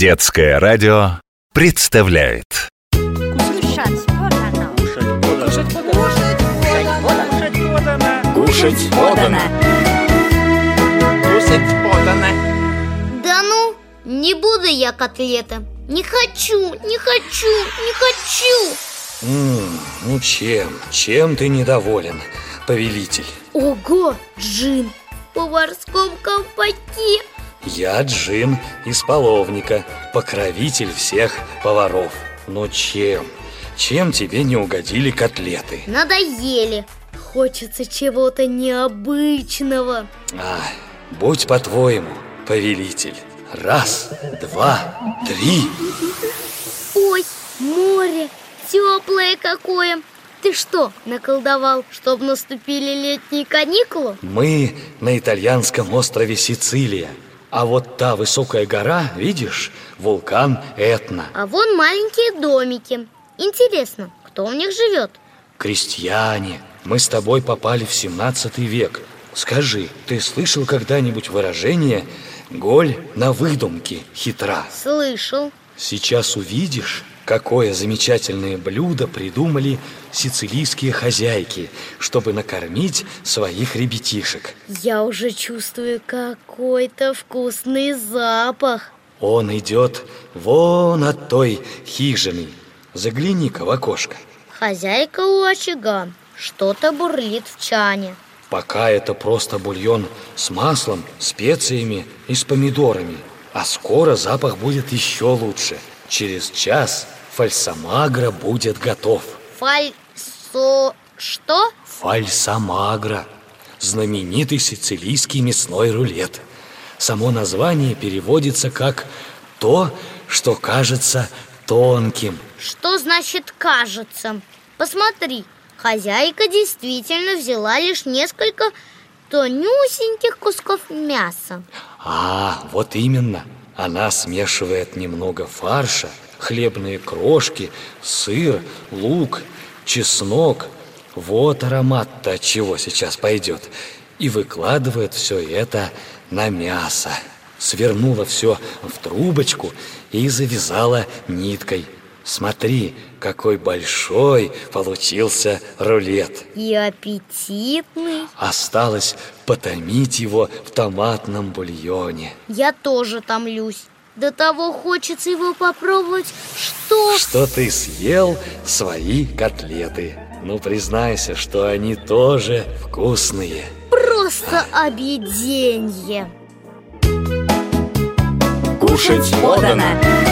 Детское радио представляет. Кушать подано. Кушать подано. Кушать подано. Да ну, не буду я котлеты. Не хочу, не хочу, не хочу. М, ну чем, чем ты недоволен, повелитель? Ого, джин в поварском колпаке Я Джин из половника, покровитель всех поваров. Но чем? Чем тебе не угодили котлеты? Надоели Хочется чего-то необычного А, будь по-твоему, повелитель. Раз, два, три. Ой, море, теплое какое Ты что, наколдовал, чтобы наступили летние каникулы? Мы на итальянском острове Сицилия. А вот та высокая гора, видишь, вулкан Этна. А вон маленькие домики Интересно, кто в них живет? Крестьяне, мы с тобой попали в 17 век. Скажи, ты слышал когда-нибудь выражение «голь на выдумке хитра»? Слышал Сейчас увидишь, какое замечательное блюдо придумали сицилийские хозяйки, чтобы накормить своих ребятишек. Я уже чувствую какой-то вкусный запах Он идет вон от той хижины. Загляни-ка в окошко. Хозяйка у очага Что-то бурлит в чане Пока это просто бульон с маслом, специями и с помидорами. А скоро запах будет еще лучше. Через час фальсамагра будет готов. Фальсо... Что? Фальсамагра – знаменитый сицилийский мясной рулет. Само название переводится как «то, что кажется тонким». Что значит «кажется»? Посмотри, хозяйка действительно взяла лишь несколько тонюсеньких кусков мяса А, вот именно. Она смешивает немного фарша, хлебные крошки, сыр, лук, чеснок. Вот аромат-то от чего сейчас пойдет. И выкладывает все это на мясо. Свернула все в трубочку и завязала ниткой. Смотри, какой большой получился рулет. И аппетитный. Осталось потомить его в томатном бульоне. Я тоже томлюсь. До того хочется его попробовать, что... Что ты съел свои котлеты? Ну, признайся, что они тоже вкусные. Просто объеденье. Кушать подано.